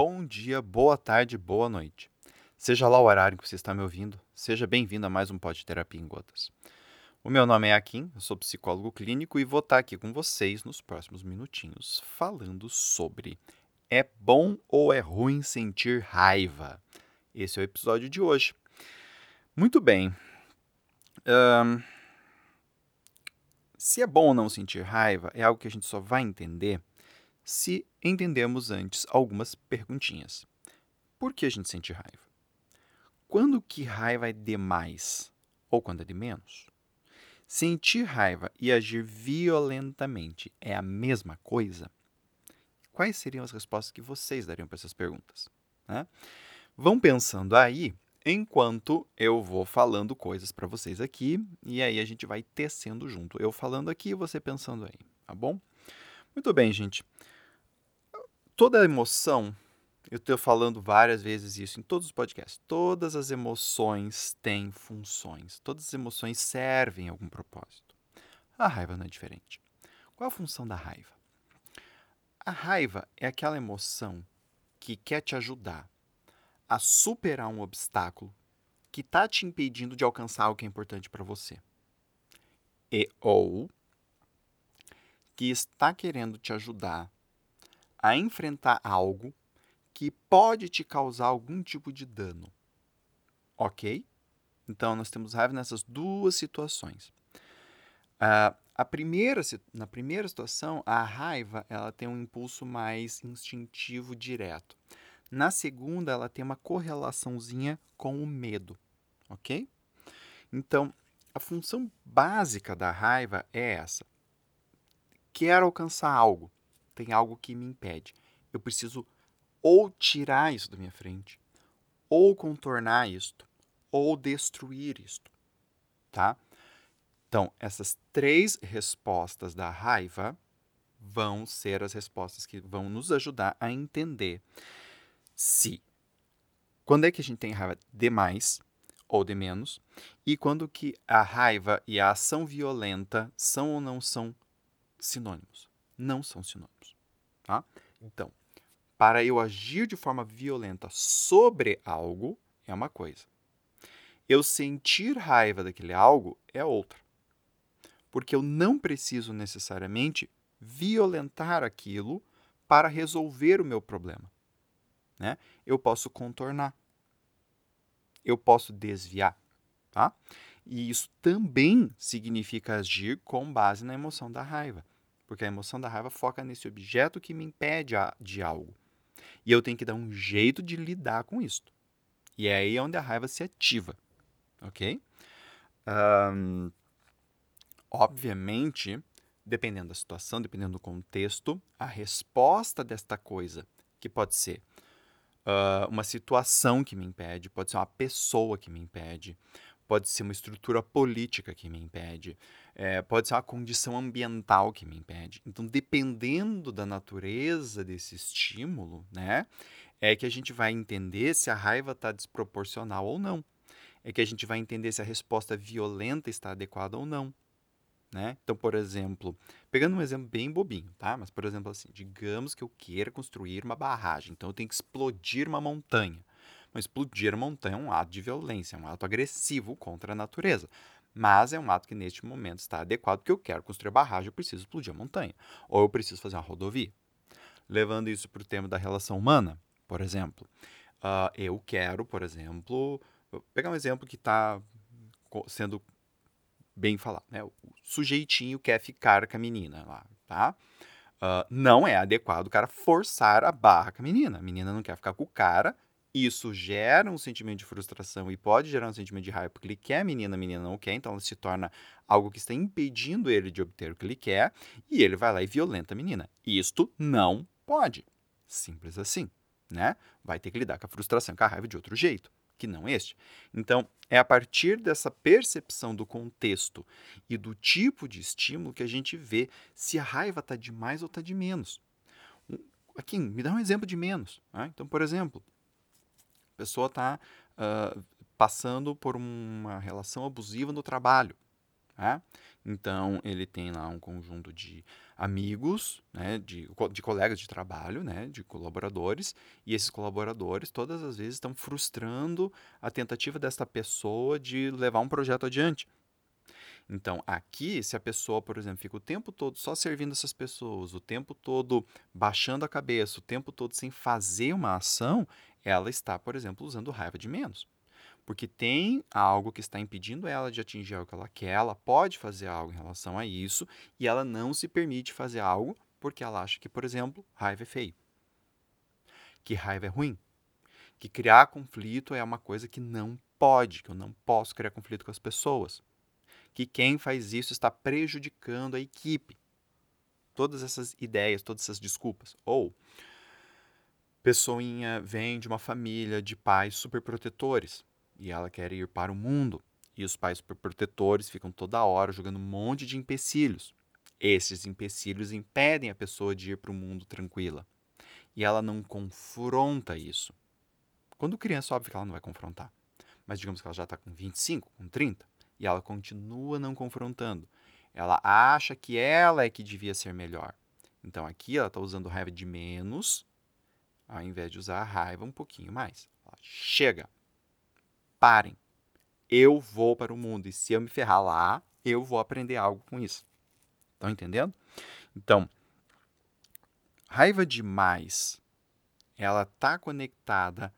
bom dia, boa tarde, boa noite. Seja lá o horário que você está me ouvindo, seja bem-vindo a mais um Pod Terapia em Gotas. O meu nome é Akin, eu sou psicólogo clínico e vou estar aqui com vocês nos próximos minutinhos falando sobre é bom ou é ruim sentir raiva? Esse é o episódio de hoje. Muito bem. Um, se é bom ou não sentir raiva é algo que a gente só vai entender se entendemos antes algumas perguntinhas. Por que a gente sente raiva? Quando que raiva é demais ou quando é de menos? Sentir raiva e agir violentamente é a mesma coisa? Quais seriam as respostas que vocês dariam para essas perguntas? Né? Vão pensando aí enquanto eu vou falando coisas para vocês aqui e aí a gente vai tecendo junto. Eu falando aqui e você pensando aí, tá bom? Muito bem, gente toda emoção, eu estou falando várias vezes isso em todos os podcasts, todas as emoções têm funções, todas as emoções servem a algum propósito. A raiva não é diferente. Qual a função da raiva? A raiva é aquela emoção que quer te ajudar a superar um obstáculo que está te impedindo de alcançar algo que é importante para você. E ou que está querendo te ajudar a enfrentar algo que pode te causar algum tipo de dano. Ok? Então, nós temos raiva nessas duas situações. Uh, a primeira, na primeira situação, a raiva ela tem um impulso mais instintivo direto. Na segunda, ela tem uma correlaçãozinha com o medo. Ok? Então, a função básica da raiva é essa. Quero alcançar algo tem algo que me impede. Eu preciso ou tirar isso da minha frente, ou contornar isto, ou destruir isto, tá? Então, essas três respostas da raiva vão ser as respostas que vão nos ajudar a entender se quando é que a gente tem raiva de mais ou de menos e quando que a raiva e a ação violenta são ou não são sinônimos não são sinônimos. Tá? Então, para eu agir de forma violenta sobre algo é uma coisa. Eu sentir raiva daquele algo é outra. Porque eu não preciso necessariamente violentar aquilo para resolver o meu problema. Né? Eu posso contornar. Eu posso desviar. Tá? E isso também significa agir com base na emoção da raiva. Porque a emoção da raiva foca nesse objeto que me impede de algo. E eu tenho que dar um jeito de lidar com isso. E é aí onde a raiva se ativa. Ok? Um, obviamente, dependendo da situação, dependendo do contexto, a resposta desta coisa, que pode ser uh, uma situação que me impede, pode ser uma pessoa que me impede, pode ser uma estrutura política que me impede, é, pode ser uma condição ambiental que me impede. Então, dependendo da natureza desse estímulo, né, é que a gente vai entender se a raiva está desproporcional ou não. É que a gente vai entender se a resposta violenta está adequada ou não. Né? Então, por exemplo, pegando um exemplo bem bobinho, tá? Mas, por exemplo, assim, digamos que eu queira construir uma barragem, então eu tenho que explodir uma montanha. Mas explodir montanha é um ato de violência, é um ato agressivo contra a natureza. Mas é um ato que neste momento está adequado, porque eu quero construir a barragem, eu preciso explodir a montanha. Ou eu preciso fazer uma rodovia. Levando isso para o tema da relação humana, por exemplo. Uh, eu quero, por exemplo, vou pegar um exemplo que está sendo bem falado. Né? O sujeitinho quer ficar com a menina lá, tá? Uh, não é adequado o cara forçar a barra com a menina. A menina não quer ficar com o cara, isso gera um sentimento de frustração e pode gerar um sentimento de raiva, porque ele quer a menina, a menina não quer, então ela se torna algo que está impedindo ele de obter o que ele quer, e ele vai lá e violenta a menina. Isto não pode. Simples assim, né? Vai ter que lidar com a frustração, com a raiva de outro jeito, que não este. Então, é a partir dessa percepção do contexto e do tipo de estímulo que a gente vê se a raiva está de mais ou está de menos. Aqui, me dá um exemplo de menos. Né? Então, por exemplo, pessoa está uh, passando por uma relação abusiva no trabalho. Né? Então, ele tem lá um conjunto de amigos, né, de, de colegas de trabalho, né, de colaboradores, e esses colaboradores todas as vezes estão frustrando a tentativa desta pessoa de levar um projeto adiante. Então, aqui, se a pessoa, por exemplo, fica o tempo todo só servindo essas pessoas, o tempo todo baixando a cabeça, o tempo todo sem fazer uma ação, ela está, por exemplo, usando raiva de menos. Porque tem algo que está impedindo ela de atingir algo que ela quer, ela pode fazer algo em relação a isso, e ela não se permite fazer algo porque ela acha que, por exemplo, raiva é feio. Que raiva é ruim. Que criar conflito é uma coisa que não pode, que eu não posso criar conflito com as pessoas que quem faz isso está prejudicando a equipe. Todas essas ideias, todas essas desculpas. Ou pessoinha vem de uma família de pais superprotetores e ela quer ir para o mundo. E os pais superprotetores ficam toda hora jogando um monte de empecilhos. Esses empecilhos impedem a pessoa de ir para o mundo tranquila. E ela não confronta isso. Quando criança, óbvio que ela não vai confrontar. Mas digamos que ela já está com 25, com 30 e ela continua não confrontando. Ela acha que ela é que devia ser melhor. Então aqui ela está usando raiva de menos, ao invés de usar a raiva um pouquinho mais. Chega! Parem! Eu vou para o mundo e se eu me ferrar lá, eu vou aprender algo com isso. Estão entendendo? Então, raiva demais, ela está conectada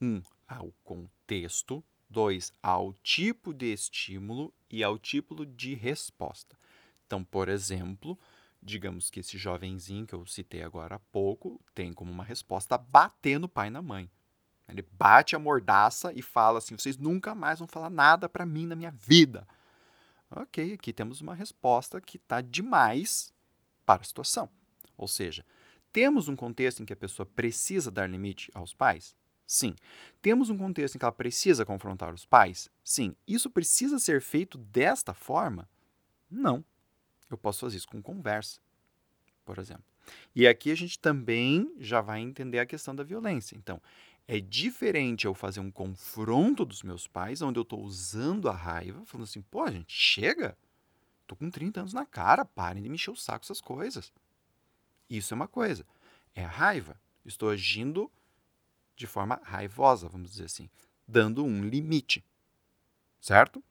um ao contexto dois, ao tipo de estímulo e ao tipo de resposta. Então, por exemplo, digamos que esse jovenzinho que eu citei agora há pouco tem como uma resposta bater no pai e na mãe. Ele bate a mordaça e fala assim: vocês nunca mais vão falar nada para mim na minha vida. Ok, aqui temos uma resposta que está demais para a situação. Ou seja, temos um contexto em que a pessoa precisa dar limite aos pais? Sim. Temos um contexto em que ela precisa confrontar os pais? Sim. Isso precisa ser feito desta forma? Não. Eu posso fazer isso com conversa, por exemplo. E aqui a gente também já vai entender a questão da violência. Então, é diferente eu fazer um confronto dos meus pais, onde eu estou usando a raiva, falando assim, pô, gente, chega. Tô com 30 anos na cara, parem de me encher o saco essas coisas. Isso é uma coisa. É a raiva. Estou agindo de forma raivosa, vamos dizer assim, dando um limite, certo?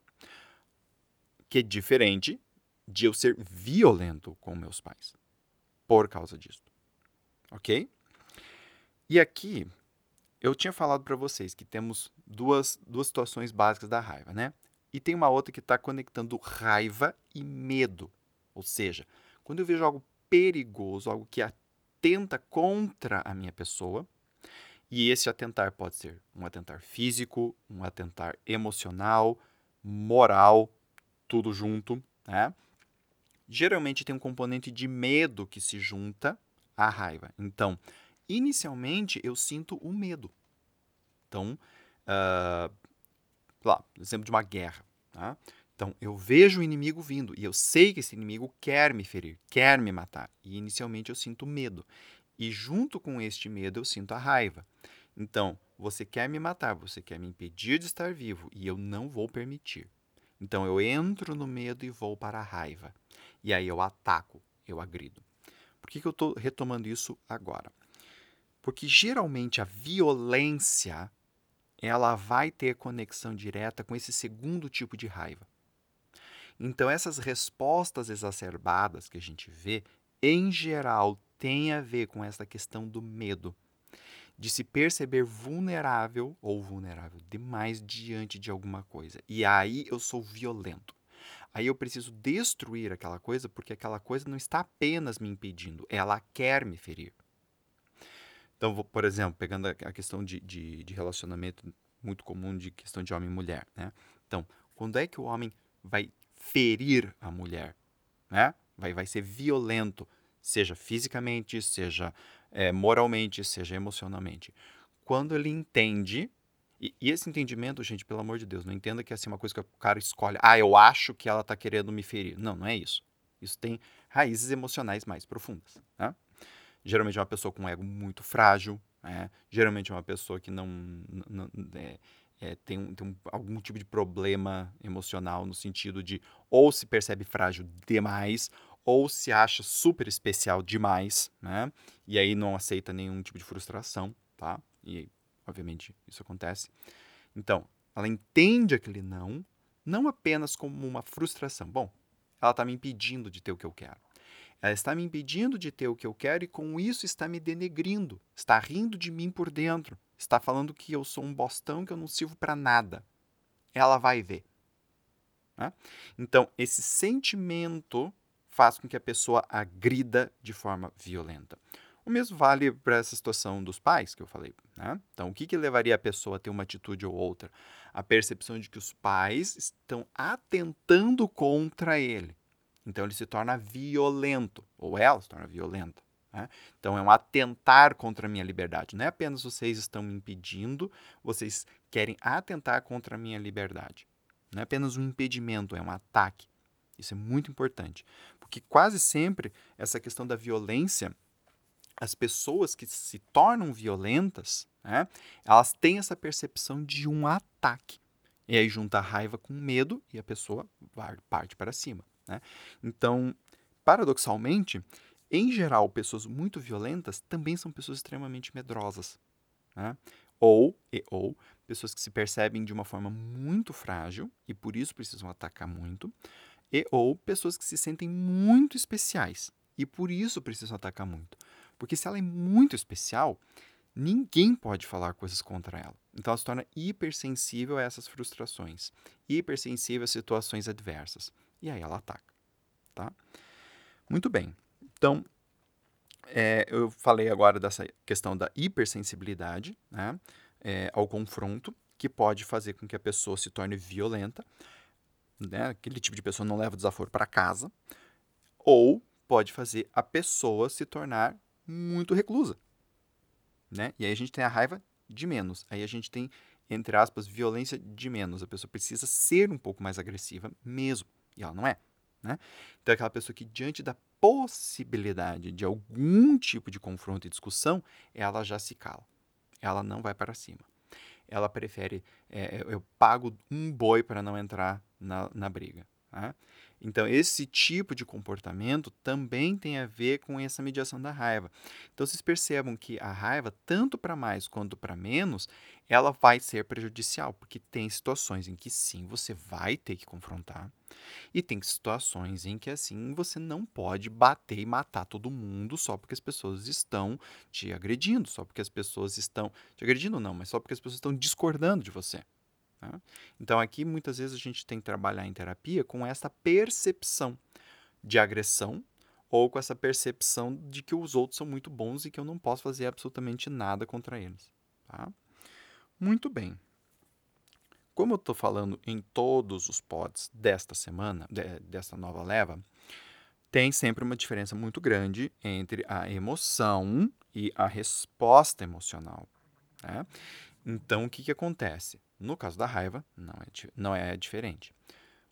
Que é diferente de eu ser violento com meus pais por causa disso, ok? E aqui eu tinha falado para vocês que temos duas, duas situações básicas da raiva, né? E tem uma outra que está conectando raiva e medo. Ou seja, quando eu vejo algo perigoso, algo que atenta contra a minha pessoa, e esse atentar pode ser um atentar físico, um atentar emocional, moral, tudo junto, né? Geralmente tem um componente de medo que se junta à raiva. Então, inicialmente eu sinto o medo. Então, uh, lá, exemplo de uma guerra. Tá? Então, eu vejo o inimigo vindo e eu sei que esse inimigo quer me ferir, quer me matar. E inicialmente eu sinto medo. E junto com este medo eu sinto a raiva. Então, você quer me matar, você quer me impedir de estar vivo e eu não vou permitir. Então, eu entro no medo e vou para a raiva. E aí eu ataco, eu agrido. Por que, que eu estou retomando isso agora? Porque geralmente a violência ela vai ter conexão direta com esse segundo tipo de raiva. Então, essas respostas exacerbadas que a gente vê, em geral, tem a ver com essa questão do medo, de se perceber vulnerável ou vulnerável demais diante de alguma coisa. E aí eu sou violento. Aí eu preciso destruir aquela coisa porque aquela coisa não está apenas me impedindo, ela quer me ferir. Então, por exemplo, pegando a questão de, de, de relacionamento muito comum de questão de homem e mulher, né? Então, quando é que o homem vai ferir a mulher, né? Vai, vai ser violento, seja fisicamente, seja é, moralmente, seja emocionalmente. Quando ele entende, e, e, esse entendimento, gente, pelo amor de Deus, não entenda que é assim uma coisa que o cara escolhe, ah, eu acho que ela está querendo me ferir. Não, não é isso. Isso tem raízes emocionais mais profundas. Né? Geralmente é uma pessoa com um ego muito frágil, né? geralmente é uma pessoa que não, não é, é, tem, um, tem um, algum tipo de problema emocional no sentido de ou se percebe frágil demais ou se acha super especial demais, né? E aí não aceita nenhum tipo de frustração, tá? E obviamente isso acontece. Então, ela entende aquele não, não apenas como uma frustração. Bom, ela está me impedindo de ter o que eu quero. Ela está me impedindo de ter o que eu quero e com isso está me denegrindo, está rindo de mim por dentro, está falando que eu sou um bostão que eu não sirvo para nada. Ela vai ver. Né? Então, esse sentimento faz com que a pessoa agrida de forma violenta. O mesmo vale para essa situação dos pais que eu falei. Né? Então, o que, que levaria a pessoa a ter uma atitude ou outra? A percepção de que os pais estão atentando contra ele. Então, ele se torna violento, ou ela se torna violenta. Né? Então, é um atentar contra a minha liberdade. Não é apenas vocês estão me impedindo, vocês querem atentar contra a minha liberdade. Não é apenas um impedimento, é um ataque. Isso é muito importante, porque quase sempre essa questão da violência, as pessoas que se tornam violentas, né, elas têm essa percepção de um ataque. E aí junta a raiva com medo e a pessoa parte para cima. Né? Então, paradoxalmente, em geral, pessoas muito violentas também são pessoas extremamente medrosas. Né? Ou, e, ou pessoas que se percebem de uma forma muito frágil e por isso precisam atacar muito, e ou pessoas que se sentem muito especiais e por isso precisam atacar muito. Porque se ela é muito especial, ninguém pode falar coisas contra ela. Então ela se torna hipersensível a essas frustrações, hipersensível a situações adversas. E aí ela ataca. Tá? Muito bem. Então, é, eu falei agora dessa questão da hipersensibilidade né, é, ao confronto, que pode fazer com que a pessoa se torne violenta né? Aquele tipo de pessoa não leva o desaforo para casa. Ou pode fazer a pessoa se tornar muito reclusa. Né? E aí a gente tem a raiva de menos. Aí a gente tem, entre aspas, violência de menos. A pessoa precisa ser um pouco mais agressiva mesmo. E ela não é. Né? Então, é aquela pessoa que, diante da possibilidade de algum tipo de confronto e discussão, ela já se cala. Ela não vai para cima ela prefere, é, eu pago um boi para não entrar na, na briga. Né? Então, esse tipo de comportamento também tem a ver com essa mediação da raiva. Então, vocês percebam que a raiva, tanto para mais quanto para menos, ela vai ser prejudicial, porque tem situações em que sim, você vai ter que confrontar, e tem situações em que assim você não pode bater e matar todo mundo só porque as pessoas estão te agredindo, só porque as pessoas estão te agredindo, não, mas só porque as pessoas estão discordando de você. Tá? Então, aqui muitas vezes a gente tem que trabalhar em terapia com essa percepção de agressão ou com essa percepção de que os outros são muito bons e que eu não posso fazer absolutamente nada contra eles. Tá? Muito bem. Como eu estou falando em todos os pods desta semana, de, desta nova leva, tem sempre uma diferença muito grande entre a emoção e a resposta emocional. Né? Então, o que, que acontece? No caso da raiva, não é, não é diferente.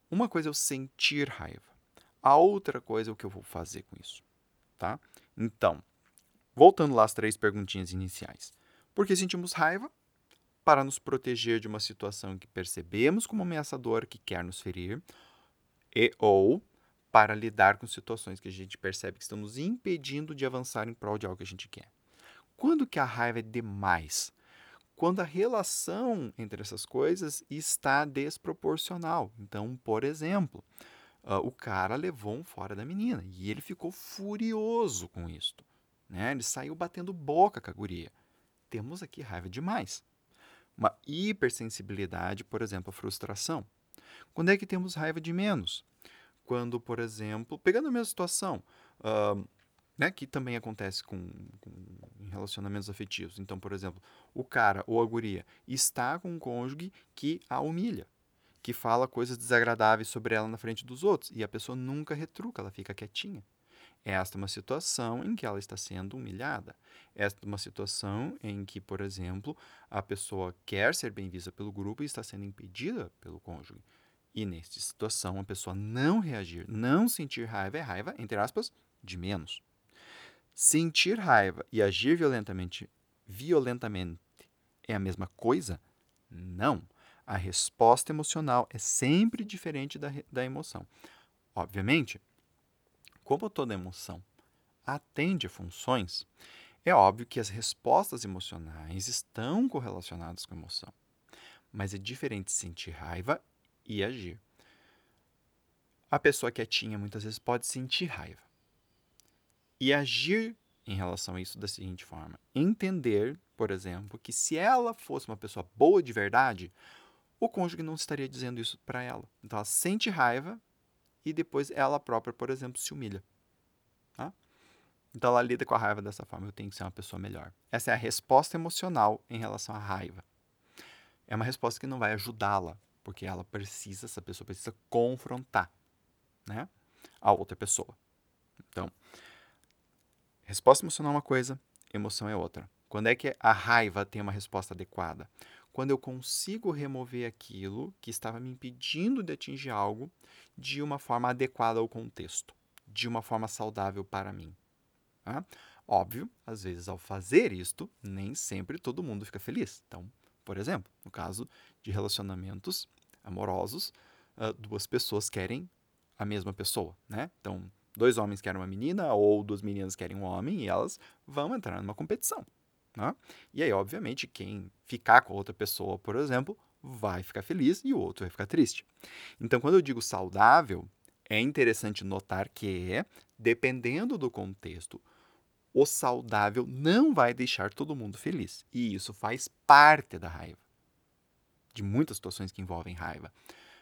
Uma coisa é eu sentir raiva, a outra coisa é o que eu vou fazer com isso. Tá? Então, voltando lá às três perguntinhas iniciais. Por que sentimos raiva? Para nos proteger de uma situação que percebemos como ameaçadora que quer nos ferir, e ou para lidar com situações que a gente percebe que estão nos impedindo de avançar em prol de algo que a gente quer. Quando que a raiva é demais? Quando a relação entre essas coisas está desproporcional. Então, por exemplo, uh, o cara levou um fora da menina e ele ficou furioso com isto. Né? Ele saiu batendo boca com a guria. Temos aqui raiva demais. Uma hipersensibilidade, por exemplo, a frustração. Quando é que temos raiva de menos? Quando, por exemplo, pegando a mesma situação, uh, né, que também acontece com, com relacionamentos afetivos. Então, por exemplo, o cara ou a guria está com um cônjuge que a humilha, que fala coisas desagradáveis sobre ela na frente dos outros e a pessoa nunca retruca, ela fica quietinha. Esta é uma situação em que ela está sendo humilhada. Esta é uma situação em que, por exemplo, a pessoa quer ser bem vista pelo grupo e está sendo impedida pelo cônjuge. E nesta situação, a pessoa não reagir, não sentir raiva é raiva, entre aspas, de menos. Sentir raiva e agir violentamente, violentamente é a mesma coisa? Não. a resposta emocional é sempre diferente da, da emoção. Obviamente, como toda emoção atende funções, é óbvio que as respostas emocionais estão correlacionadas com a emoção. Mas é diferente sentir raiva e agir. A pessoa quietinha muitas vezes pode sentir raiva e agir em relação a isso da seguinte forma: entender, por exemplo, que se ela fosse uma pessoa boa de verdade, o cônjuge não estaria dizendo isso para ela. Então ela sente raiva e depois ela própria, por exemplo, se humilha. Tá? Então ela lida com a raiva dessa forma. Eu tenho que ser uma pessoa melhor. Essa é a resposta emocional em relação à raiva. É uma resposta que não vai ajudá-la, porque ela precisa, essa pessoa precisa confrontar né, a outra pessoa. Então, resposta emocional é uma coisa, emoção é outra. Quando é que a raiva tem uma resposta adequada? Quando eu consigo remover aquilo que estava me impedindo de atingir algo de uma forma adequada ao contexto, de uma forma saudável para mim. Óbvio, às vezes ao fazer isto, nem sempre todo mundo fica feliz. Então, por exemplo, no caso de relacionamentos amorosos, duas pessoas querem a mesma pessoa, né? Então, dois homens querem uma menina ou duas meninas querem um homem e elas vão entrar numa competição. Né? E aí, obviamente, quem ficar com outra pessoa, por exemplo, vai ficar feliz e o outro vai ficar triste. Então, quando eu digo saudável, é interessante notar que, dependendo do contexto, o saudável não vai deixar todo mundo feliz. E isso faz parte da raiva. De muitas situações que envolvem raiva.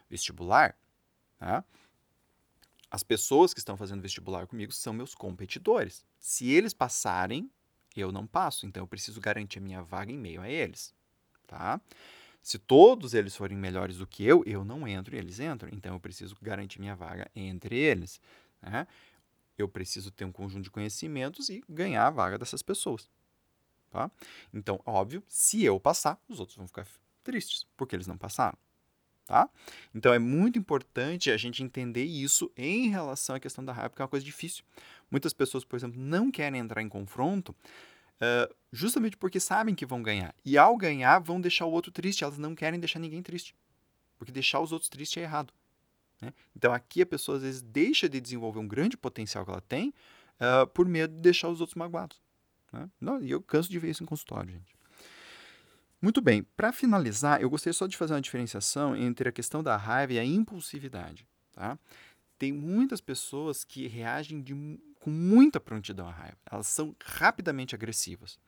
Vestibular, né? As pessoas que estão fazendo vestibular comigo são meus competidores. Se eles passarem, eu não passo. Então eu preciso garantir a minha vaga em meio a eles. Tá? Se todos eles forem melhores do que eu, eu não entro e eles entram. Então eu preciso garantir minha vaga entre eles. Né? eu preciso ter um conjunto de conhecimentos e ganhar a vaga dessas pessoas. Tá? Então, óbvio, se eu passar, os outros vão ficar tristes, porque eles não passaram. Tá? Então, é muito importante a gente entender isso em relação à questão da raiva, porque é uma coisa difícil. Muitas pessoas, por exemplo, não querem entrar em confronto uh, justamente porque sabem que vão ganhar. E ao ganhar, vão deixar o outro triste. Elas não querem deixar ninguém triste. Porque deixar os outros tristes é errado. Né? Então aqui a pessoa às vezes deixa de desenvolver um grande potencial que ela tem uh, por medo de deixar os outros magoados. Né? Não, e eu canso de ver isso em consultório, gente. Muito bem, para finalizar, eu gostaria só de fazer uma diferenciação entre a questão da raiva e a impulsividade. Tá? Tem muitas pessoas que reagem de, com muita prontidão à raiva, elas são rapidamente agressivas.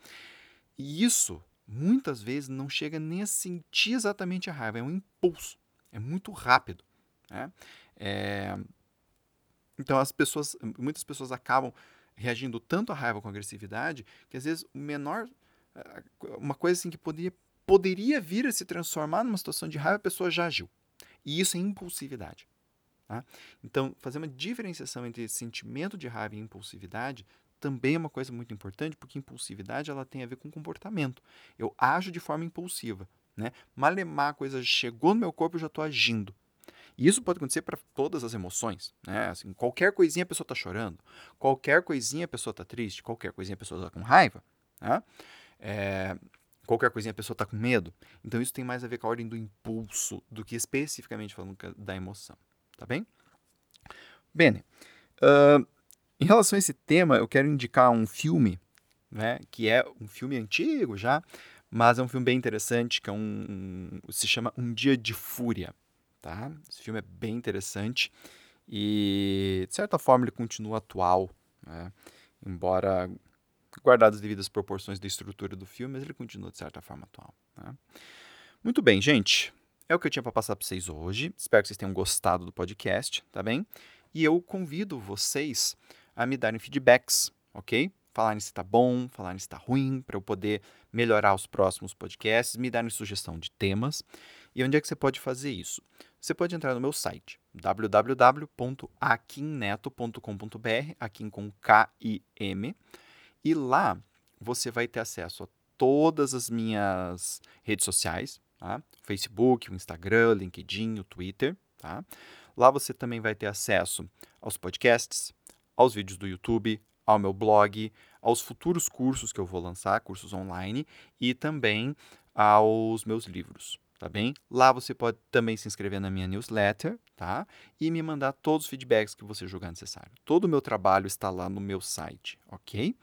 E isso, muitas vezes, não chega nem a sentir exatamente a raiva, é um impulso, é muito rápido. Né? É... Então as pessoas, muitas pessoas acabam reagindo tanto à raiva com agressividade que às vezes o menor, uma coisa assim que poderia, poderia vir a se transformar numa situação de raiva, a pessoa já agiu. E isso é impulsividade. Tá? Então, fazer uma diferenciação entre sentimento de raiva e impulsividade também é uma coisa muito importante, porque impulsividade ela tem a ver com comportamento. Eu ajo de forma impulsiva. Né? Malemar a coisa chegou no meu corpo, eu já estou agindo. E isso pode acontecer para todas as emoções, né? Assim, qualquer coisinha a pessoa está chorando, qualquer coisinha a pessoa está triste, qualquer coisinha a pessoa está com raiva, né? É, qualquer coisinha a pessoa está com medo. Então isso tem mais a ver com a ordem do impulso do que especificamente falando da emoção, tá bem? Bene, uh, em relação a esse tema, eu quero indicar um filme, né? Que é um filme antigo já, mas é um filme bem interessante, que é um, um se chama Um Dia de Fúria tá? Esse filme é bem interessante e, de certa forma, ele continua atual, né? embora guardadas as devidas proporções da estrutura do filme, mas ele continua, de certa forma, atual. Né? Muito bem, gente. É o que eu tinha para passar para vocês hoje. Espero que vocês tenham gostado do podcast, tá bem? E eu convido vocês a me darem feedbacks, ok? Falarem se está bom, falarem se está ruim, para eu poder melhorar os próximos podcasts, me darem sugestão de temas. E onde é que você pode fazer isso? Você pode entrar no meu site www.aquinneto.com.br, aqui com K-I-M, e lá você vai ter acesso a todas as minhas redes sociais, tá? Facebook, o Instagram, LinkedIn, o Twitter, tá? Lá você também vai ter acesso aos podcasts, aos vídeos do YouTube, ao meu blog, aos futuros cursos que eu vou lançar, cursos online, e também aos meus livros tá bem? Lá você pode também se inscrever na minha newsletter, tá? E me mandar todos os feedbacks que você julgar necessário. Todo o meu trabalho está lá no meu site, ok?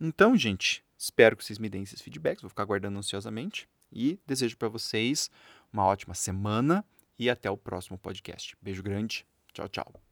Então, gente, espero que vocês me deem esses feedbacks, vou ficar aguardando ansiosamente e desejo para vocês uma ótima semana e até o próximo podcast. Beijo grande, tchau, tchau.